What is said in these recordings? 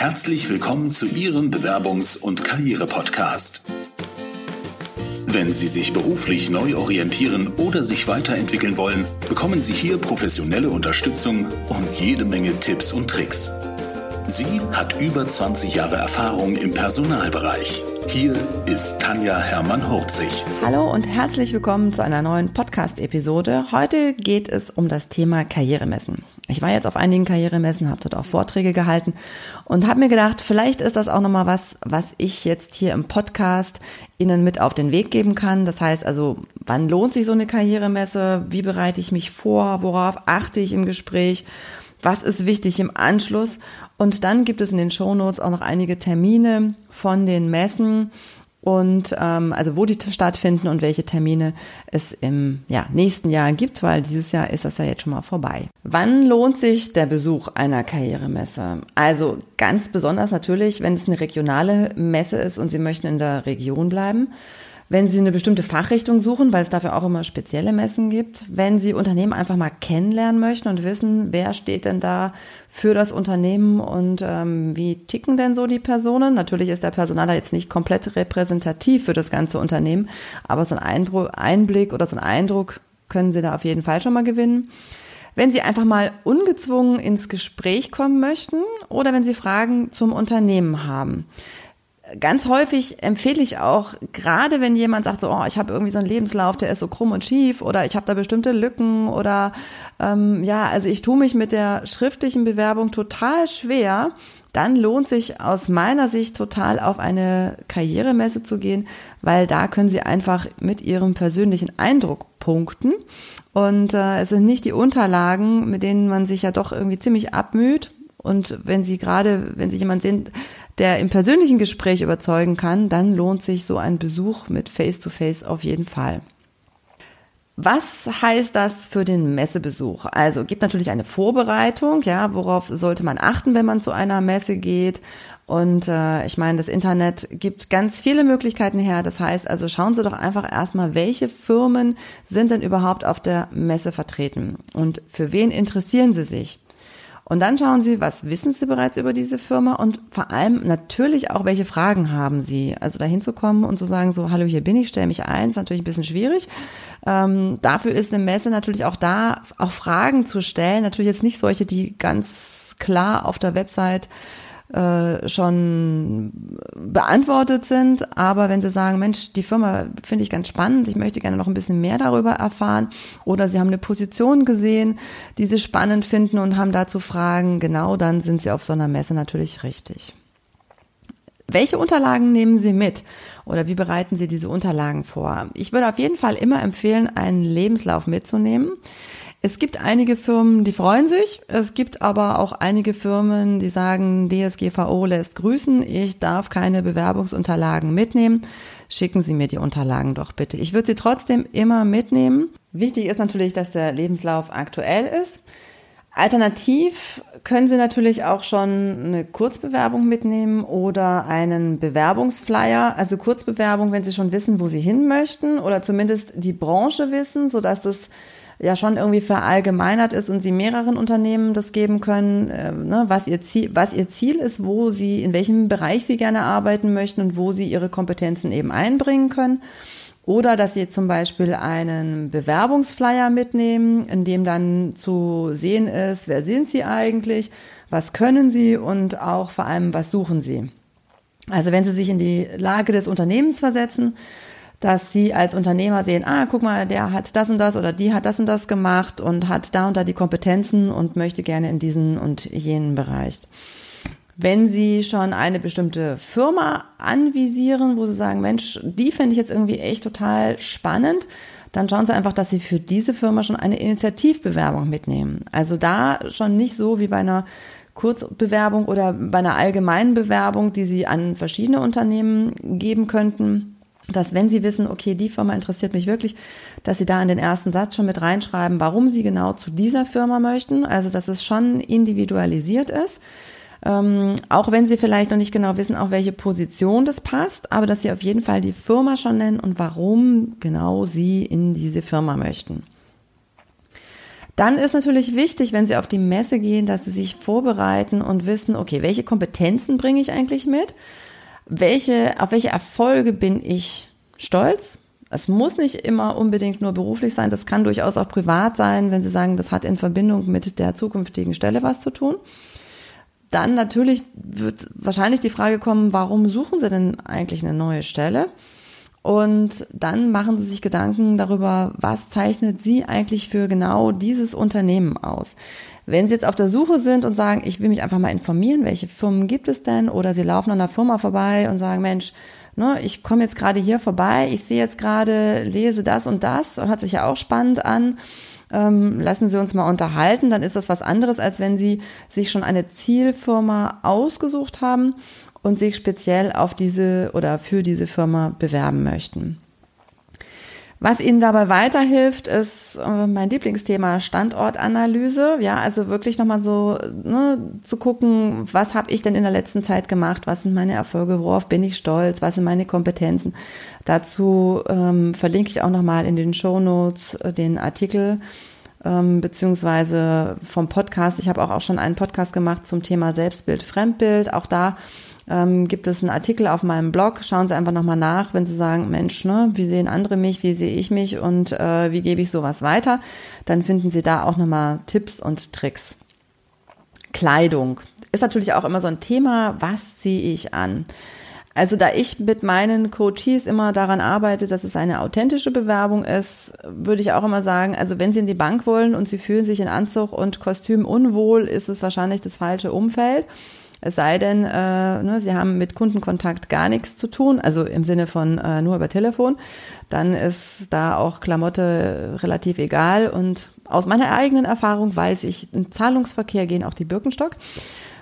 Herzlich willkommen zu Ihrem Bewerbungs- und Karriere-Podcast. Wenn Sie sich beruflich neu orientieren oder sich weiterentwickeln wollen, bekommen Sie hier professionelle Unterstützung und jede Menge Tipps und Tricks. Sie hat über 20 Jahre Erfahrung im Personalbereich. Hier ist Tanja Hermann-Hurzig. Hallo und herzlich willkommen zu einer neuen Podcast-Episode. Heute geht es um das Thema Karrieremessen. Ich war jetzt auf einigen Karrieremessen, habe dort auch Vorträge gehalten und habe mir gedacht, vielleicht ist das auch nochmal was, was ich jetzt hier im Podcast Ihnen mit auf den Weg geben kann. Das heißt also, wann lohnt sich so eine Karrieremesse? Wie bereite ich mich vor? Worauf achte ich im Gespräch? Was ist wichtig im Anschluss? Und dann gibt es in den Shownotes auch noch einige Termine von den Messen und ähm, also wo die stattfinden und welche Termine es im ja, nächsten Jahr gibt, weil dieses Jahr ist das ja jetzt schon mal vorbei. Wann lohnt sich der Besuch einer Karrieremesse? Also ganz besonders natürlich, wenn es eine regionale Messe ist und Sie möchten in der Region bleiben wenn Sie eine bestimmte Fachrichtung suchen, weil es dafür auch immer spezielle Messen gibt, wenn Sie Unternehmen einfach mal kennenlernen möchten und wissen, wer steht denn da für das Unternehmen und ähm, wie ticken denn so die Personen. Natürlich ist der Personaler jetzt nicht komplett repräsentativ für das ganze Unternehmen, aber so ein Einblick oder so ein Eindruck können Sie da auf jeden Fall schon mal gewinnen. Wenn Sie einfach mal ungezwungen ins Gespräch kommen möchten oder wenn Sie Fragen zum Unternehmen haben ganz häufig empfehle ich auch, gerade wenn jemand sagt, so, oh, ich habe irgendwie so einen Lebenslauf, der ist so krumm und schief oder ich habe da bestimmte Lücken oder ähm, ja, also ich tue mich mit der schriftlichen Bewerbung total schwer, dann lohnt sich aus meiner Sicht total auf eine Karrieremesse zu gehen, weil da können Sie einfach mit Ihrem persönlichen Eindruck punkten. Und äh, es sind nicht die Unterlagen, mit denen man sich ja doch irgendwie ziemlich abmüht. Und wenn Sie gerade, wenn Sie jemand sind, der im persönlichen Gespräch überzeugen kann, dann lohnt sich so ein Besuch mit Face-to-Face -face auf jeden Fall. Was heißt das für den Messebesuch? Also gibt natürlich eine Vorbereitung, ja, worauf sollte man achten, wenn man zu einer Messe geht? Und äh, ich meine, das Internet gibt ganz viele Möglichkeiten her. Das heißt, also schauen Sie doch einfach erstmal, welche Firmen sind denn überhaupt auf der Messe vertreten und für wen interessieren Sie sich? Und dann schauen Sie, was wissen Sie bereits über diese Firma und vor allem natürlich auch, welche Fragen haben Sie. Also dahin zu kommen und zu sagen, so, hallo, hier bin ich, stelle mich ein, ist natürlich ein bisschen schwierig. Ähm, dafür ist eine Messe natürlich auch da, auch Fragen zu stellen. Natürlich jetzt nicht solche, die ganz klar auf der Website äh, schon beantwortet sind. Aber wenn Sie sagen, Mensch, die Firma finde ich ganz spannend, ich möchte gerne noch ein bisschen mehr darüber erfahren, oder Sie haben eine Position gesehen, die Sie spannend finden und haben dazu Fragen, genau dann sind Sie auf so einer Messe natürlich richtig. Welche Unterlagen nehmen Sie mit oder wie bereiten Sie diese Unterlagen vor? Ich würde auf jeden Fall immer empfehlen, einen Lebenslauf mitzunehmen. Es gibt einige Firmen, die freuen sich. Es gibt aber auch einige Firmen, die sagen, DSGVO lässt grüßen. Ich darf keine Bewerbungsunterlagen mitnehmen. Schicken Sie mir die Unterlagen doch bitte. Ich würde sie trotzdem immer mitnehmen. Wichtig ist natürlich, dass der Lebenslauf aktuell ist. Alternativ können Sie natürlich auch schon eine Kurzbewerbung mitnehmen oder einen Bewerbungsflyer. Also Kurzbewerbung, wenn Sie schon wissen, wo Sie hin möchten oder zumindest die Branche wissen, sodass das ja schon irgendwie verallgemeinert ist und sie mehreren Unternehmen das geben können, äh, ne, was, ihr Ziel, was ihr Ziel ist, wo sie, in welchem Bereich sie gerne arbeiten möchten und wo sie ihre Kompetenzen eben einbringen können. Oder dass sie zum Beispiel einen Bewerbungsflyer mitnehmen, in dem dann zu sehen ist, wer sind sie eigentlich, was können sie und auch vor allem, was suchen sie. Also wenn Sie sich in die Lage des Unternehmens versetzen, dass sie als Unternehmer sehen, ah, guck mal, der hat das und das oder die hat das und das gemacht und hat da und da die Kompetenzen und möchte gerne in diesen und jenen Bereich. Wenn Sie schon eine bestimmte Firma anvisieren, wo Sie sagen, Mensch, die finde ich jetzt irgendwie echt total spannend, dann schauen Sie einfach, dass Sie für diese Firma schon eine Initiativbewerbung mitnehmen. Also da schon nicht so wie bei einer Kurzbewerbung oder bei einer allgemeinen Bewerbung, die Sie an verschiedene Unternehmen geben könnten, dass wenn Sie wissen, okay, die Firma interessiert mich wirklich, dass Sie da in den ersten Satz schon mit reinschreiben, warum Sie genau zu dieser Firma möchten. Also, dass es schon individualisiert ist. Ähm, auch wenn Sie vielleicht noch nicht genau wissen, auf welche Position das passt, aber dass Sie auf jeden Fall die Firma schon nennen und warum genau Sie in diese Firma möchten. Dann ist natürlich wichtig, wenn Sie auf die Messe gehen, dass Sie sich vorbereiten und wissen, okay, welche Kompetenzen bringe ich eigentlich mit? Welche, auf welche Erfolge bin ich stolz? Es muss nicht immer unbedingt nur beruflich sein, das kann durchaus auch privat sein, wenn Sie sagen, das hat in Verbindung mit der zukünftigen Stelle was zu tun. Dann natürlich wird wahrscheinlich die Frage kommen, warum suchen Sie denn eigentlich eine neue Stelle? Und dann machen Sie sich Gedanken darüber, was zeichnet Sie eigentlich für genau dieses Unternehmen aus. Wenn Sie jetzt auf der Suche sind und sagen, ich will mich einfach mal informieren, welche Firmen gibt es denn? Oder Sie laufen an einer Firma vorbei und sagen, Mensch, ne, ich komme jetzt gerade hier vorbei, ich sehe jetzt gerade, lese das und das, hört sich ja auch spannend an. Ähm, lassen Sie uns mal unterhalten, dann ist das was anderes, als wenn Sie sich schon eine Zielfirma ausgesucht haben und sich speziell auf diese oder für diese Firma bewerben möchten. Was Ihnen dabei weiterhilft, ist äh, mein Lieblingsthema Standortanalyse. Ja, also wirklich nochmal so ne, zu gucken, was habe ich denn in der letzten Zeit gemacht, was sind meine Erfolge, worauf bin ich stolz, was sind meine Kompetenzen. Dazu ähm, verlinke ich auch nochmal in den Show Notes äh, den Artikel ähm, beziehungsweise vom Podcast. Ich habe auch, auch schon einen Podcast gemacht zum Thema Selbstbild, Fremdbild. Auch da ähm, gibt es einen Artikel auf meinem Blog. Schauen Sie einfach nochmal nach, wenn Sie sagen, Mensch, ne, wie sehen andere mich, wie sehe ich mich und äh, wie gebe ich sowas weiter. Dann finden Sie da auch nochmal Tipps und Tricks. Kleidung ist natürlich auch immer so ein Thema. Was ziehe ich an? Also da ich mit meinen Coaches immer daran arbeite, dass es eine authentische Bewerbung ist, würde ich auch immer sagen, also wenn Sie in die Bank wollen und Sie fühlen sich in Anzug und Kostüm unwohl, ist es wahrscheinlich das falsche Umfeld. Es sei denn, äh, ne, Sie haben mit Kundenkontakt gar nichts zu tun, also im Sinne von äh, nur über Telefon, dann ist da auch Klamotte relativ egal. Und aus meiner eigenen Erfahrung weiß ich, im Zahlungsverkehr gehen auch die Birkenstock.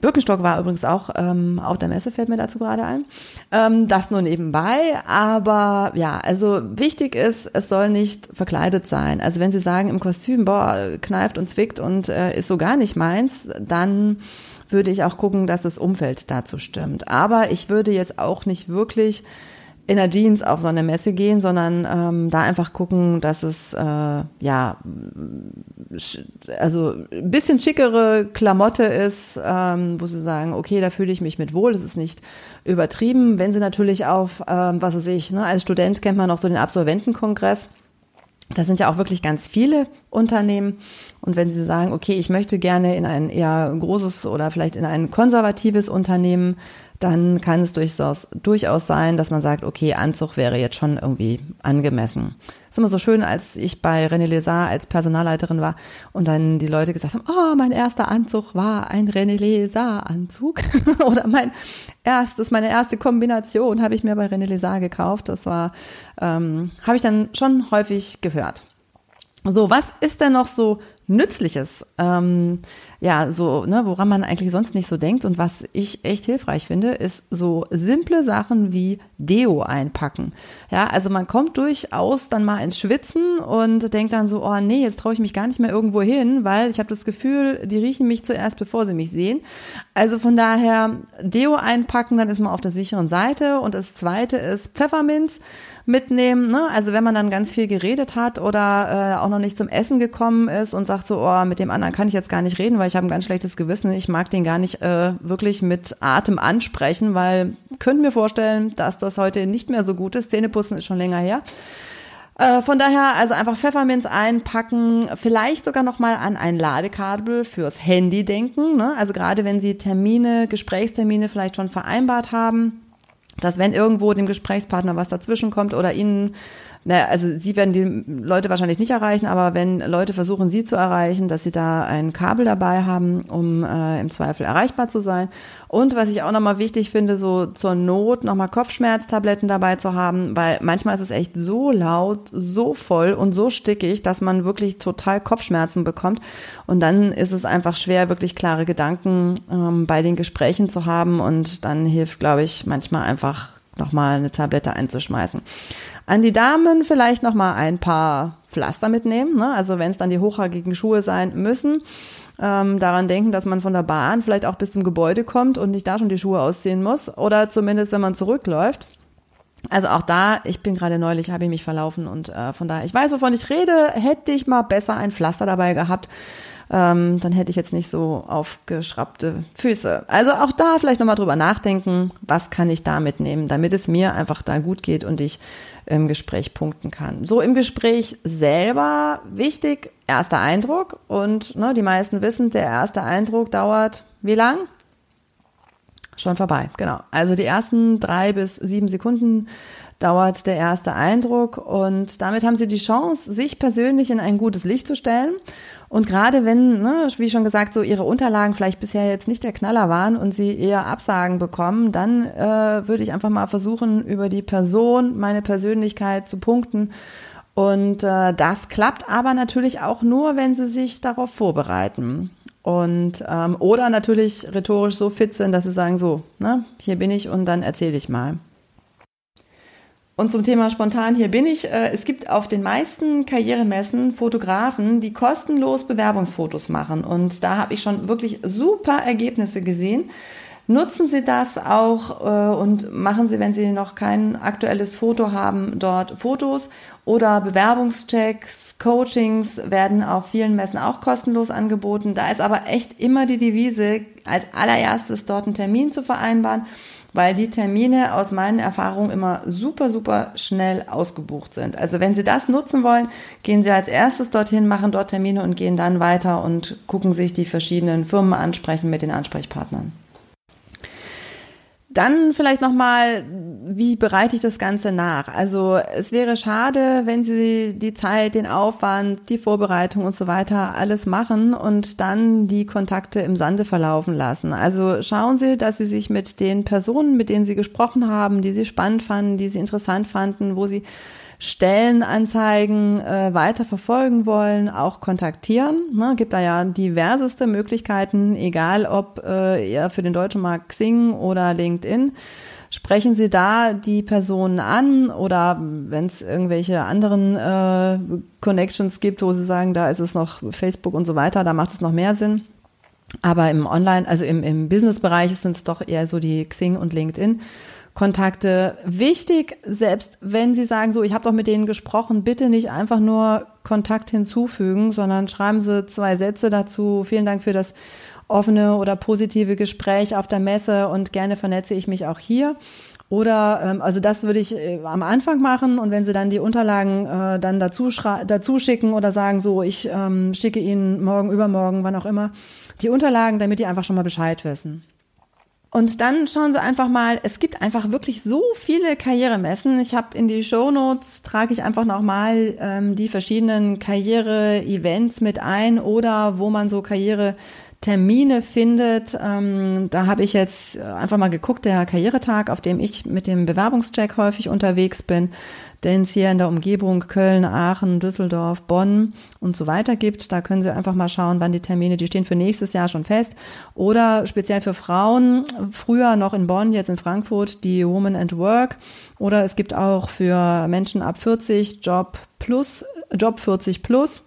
Birkenstock war übrigens auch ähm, auf der Messe, fällt mir dazu gerade ein. Ähm, das nur nebenbei. Aber ja, also wichtig ist, es soll nicht verkleidet sein. Also wenn Sie sagen im Kostüm, boah, kneift und zwickt und äh, ist so gar nicht meins, dann würde ich auch gucken, dass das Umfeld dazu stimmt. Aber ich würde jetzt auch nicht wirklich in der Jeans auf so eine Messe gehen, sondern ähm, da einfach gucken, dass es äh, ja also ein bisschen schickere Klamotte ist, ähm, wo sie sagen, okay, da fühle ich mich mit wohl, das ist nicht übertrieben. Wenn sie natürlich auf, ähm, was weiß ich, ne, als Student kennt man noch so den Absolventenkongress, da sind ja auch wirklich ganz viele Unternehmen. Und wenn Sie sagen, okay, ich möchte gerne in ein eher großes oder vielleicht in ein konservatives Unternehmen, dann kann es durchaus, durchaus sein, dass man sagt, okay, Anzug wäre jetzt schon irgendwie angemessen. Das ist immer so schön, als ich bei René Lézard als Personalleiterin war und dann die Leute gesagt haben, oh, mein erster Anzug war ein René Lézard Anzug oder mein erstes, meine erste Kombination habe ich mir bei René Lézard gekauft. Das war, ähm, habe ich dann schon häufig gehört. So, was ist denn noch so Nützliches? Ähm, ja, so, ne, woran man eigentlich sonst nicht so denkt und was ich echt hilfreich finde, ist so simple Sachen wie Deo einpacken. Ja, also man kommt durchaus dann mal ins Schwitzen und denkt dann so, oh nee, jetzt traue ich mich gar nicht mehr irgendwo hin, weil ich habe das Gefühl, die riechen mich zuerst, bevor sie mich sehen. Also von daher Deo einpacken, dann ist man auf der sicheren Seite. Und das zweite ist Pfefferminz mitnehmen. Ne? Also wenn man dann ganz viel geredet hat oder äh, auch noch nicht zum Essen gekommen ist und sagt so, oh, mit dem anderen kann ich jetzt gar nicht reden, weil ich habe ein ganz schlechtes Gewissen. Ich mag den gar nicht äh, wirklich mit Atem ansprechen, weil könnt mir vorstellen, dass das heute nicht mehr so gut ist. Zähneputzen ist schon länger her. Äh, von daher also einfach Pfefferminz einpacken, vielleicht sogar noch mal an ein Ladekabel fürs Handy denken. Ne? Also gerade wenn Sie Termine, Gesprächstermine vielleicht schon vereinbart haben, dass wenn irgendwo dem Gesprächspartner was dazwischen kommt oder Ihnen naja, also sie werden die Leute wahrscheinlich nicht erreichen, aber wenn Leute versuchen, sie zu erreichen, dass sie da ein Kabel dabei haben, um äh, im Zweifel erreichbar zu sein. Und was ich auch nochmal wichtig finde, so zur Not nochmal Kopfschmerztabletten dabei zu haben, weil manchmal ist es echt so laut, so voll und so stickig, dass man wirklich total Kopfschmerzen bekommt. Und dann ist es einfach schwer, wirklich klare Gedanken ähm, bei den Gesprächen zu haben. Und dann hilft, glaube ich, manchmal einfach nochmal eine Tablette einzuschmeißen. An die Damen vielleicht noch mal ein paar Pflaster mitnehmen. Ne? Also wenn es dann die hochhackigen Schuhe sein müssen, ähm, daran denken, dass man von der Bahn vielleicht auch bis zum Gebäude kommt und nicht da schon die Schuhe ausziehen muss. Oder zumindest, wenn man zurückläuft, Also auch da, ich bin gerade neulich, habe ich mich verlaufen und äh, von daher, ich weiß, wovon ich rede, hätte ich mal besser ein Pflaster dabei gehabt ähm, dann hätte ich jetzt nicht so aufgeschraubte Füße. Also auch da vielleicht nochmal drüber nachdenken, was kann ich da mitnehmen, damit es mir einfach da gut geht und ich im Gespräch punkten kann. So im Gespräch selber wichtig, erster Eindruck und ne, die meisten wissen, der erste Eindruck dauert wie lang? Schon vorbei, genau. Also die ersten drei bis sieben Sekunden dauert der erste Eindruck und damit haben Sie die Chance, sich persönlich in ein gutes Licht zu stellen und gerade wenn, ne, wie schon gesagt, so ihre Unterlagen vielleicht bisher jetzt nicht der Knaller waren und sie eher Absagen bekommen, dann äh, würde ich einfach mal versuchen, über die Person, meine Persönlichkeit zu punkten. Und äh, das klappt aber natürlich auch nur, wenn sie sich darauf vorbereiten. Und ähm, oder natürlich rhetorisch so fit sind, dass sie sagen, so, ne, hier bin ich und dann erzähle ich mal. Und zum Thema spontan, hier bin ich. Äh, es gibt auf den meisten Karrieremessen Fotografen, die kostenlos Bewerbungsfotos machen. Und da habe ich schon wirklich super Ergebnisse gesehen. Nutzen Sie das auch äh, und machen Sie, wenn Sie noch kein aktuelles Foto haben, dort Fotos oder Bewerbungschecks, Coachings werden auf vielen Messen auch kostenlos angeboten. Da ist aber echt immer die Devise, als allererstes dort einen Termin zu vereinbaren weil die Termine aus meinen Erfahrungen immer super, super schnell ausgebucht sind. Also wenn Sie das nutzen wollen, gehen Sie als erstes dorthin, machen dort Termine und gehen dann weiter und gucken sich die verschiedenen Firmen ansprechen mit den Ansprechpartnern. Dann vielleicht nochmal, wie bereite ich das Ganze nach? Also es wäre schade, wenn Sie die Zeit, den Aufwand, die Vorbereitung und so weiter alles machen und dann die Kontakte im Sande verlaufen lassen. Also schauen Sie, dass Sie sich mit den Personen, mit denen Sie gesprochen haben, die Sie spannend fanden, die Sie interessant fanden, wo Sie Stellenanzeigen äh, weiter verfolgen wollen, auch kontaktieren. Ne, gibt da ja diverseste Möglichkeiten, egal ob äh, eher für den deutschen Markt Xing oder LinkedIn. Sprechen Sie da die Personen an oder wenn es irgendwelche anderen äh, Connections gibt, wo Sie sagen, da ist es noch Facebook und so weiter, da macht es noch mehr Sinn. Aber im Online, also im, im Business-Bereich sind es doch eher so die Xing und LinkedIn. Kontakte wichtig, selbst wenn Sie sagen, so, ich habe doch mit denen gesprochen, bitte nicht einfach nur Kontakt hinzufügen, sondern schreiben Sie zwei Sätze dazu. Vielen Dank für das offene oder positive Gespräch auf der Messe und gerne vernetze ich mich auch hier. Oder ähm, also das würde ich äh, am Anfang machen und wenn Sie dann die Unterlagen äh, dann dazu, dazu schicken oder sagen, so ich ähm, schicke Ihnen morgen, übermorgen, wann auch immer, die Unterlagen, damit die einfach schon mal Bescheid wissen. Und dann schauen Sie einfach mal, es gibt einfach wirklich so viele Karrieremessen. Ich habe in die Show Notes trage ich einfach nochmal ähm, die verschiedenen Karriere-Events mit ein oder wo man so Karriere Termine findet. Ähm, da habe ich jetzt einfach mal geguckt, der Karrieretag, auf dem ich mit dem Bewerbungscheck häufig unterwegs bin, den es hier in der Umgebung Köln, Aachen, Düsseldorf, Bonn und so weiter gibt. Da können Sie einfach mal schauen, wann die Termine, die stehen für nächstes Jahr schon fest. Oder speziell für Frauen, früher noch in Bonn, jetzt in Frankfurt, die Woman and Work. Oder es gibt auch für Menschen ab 40 Job Plus, Job 40 Plus.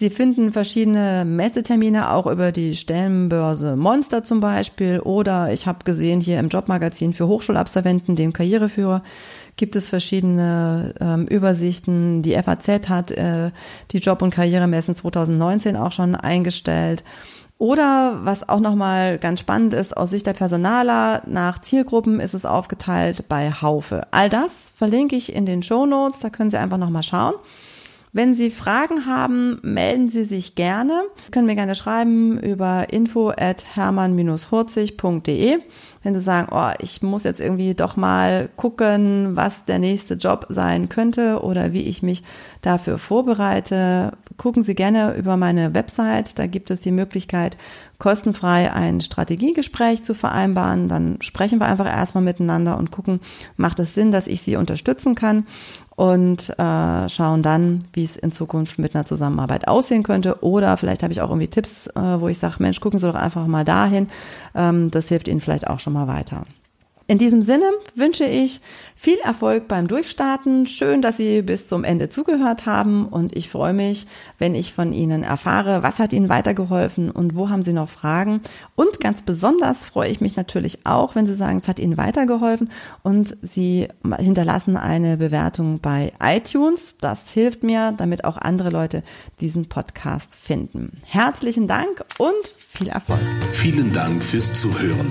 Sie finden verschiedene Messetermine auch über die Stellenbörse Monster zum Beispiel oder ich habe gesehen hier im Jobmagazin für Hochschulabsolventen, dem Karriereführer, gibt es verschiedene ähm, Übersichten. Die FAZ hat äh, die Job- und Karrieremessen 2019 auch schon eingestellt. Oder was auch nochmal ganz spannend ist, aus Sicht der Personaler, nach Zielgruppen ist es aufgeteilt bei Haufe. All das verlinke ich in den Show Notes, da können Sie einfach nochmal schauen. Wenn Sie Fragen haben, melden Sie sich gerne. Sie können mir gerne schreiben über info at hermann-hurzig.de. Wenn Sie sagen, oh, ich muss jetzt irgendwie doch mal gucken, was der nächste Job sein könnte oder wie ich mich dafür vorbereite, gucken Sie gerne über meine Website. Da gibt es die Möglichkeit, kostenfrei ein Strategiegespräch zu vereinbaren. Dann sprechen wir einfach erstmal miteinander und gucken, macht es Sinn, dass ich Sie unterstützen kann und äh, schauen dann, wie es in Zukunft mit einer Zusammenarbeit aussehen könnte. Oder vielleicht habe ich auch irgendwie Tipps, äh, wo ich sage, Mensch, gucken Sie doch einfach mal dahin. Ähm, das hilft Ihnen vielleicht auch schon mal weiter. In diesem Sinne wünsche ich viel Erfolg beim Durchstarten. Schön, dass Sie bis zum Ende zugehört haben und ich freue mich, wenn ich von Ihnen erfahre, was hat Ihnen weitergeholfen und wo haben Sie noch Fragen. Und ganz besonders freue ich mich natürlich auch, wenn Sie sagen, es hat Ihnen weitergeholfen und Sie hinterlassen eine Bewertung bei iTunes. Das hilft mir, damit auch andere Leute diesen Podcast finden. Herzlichen Dank und viel Erfolg. Vielen Dank fürs Zuhören.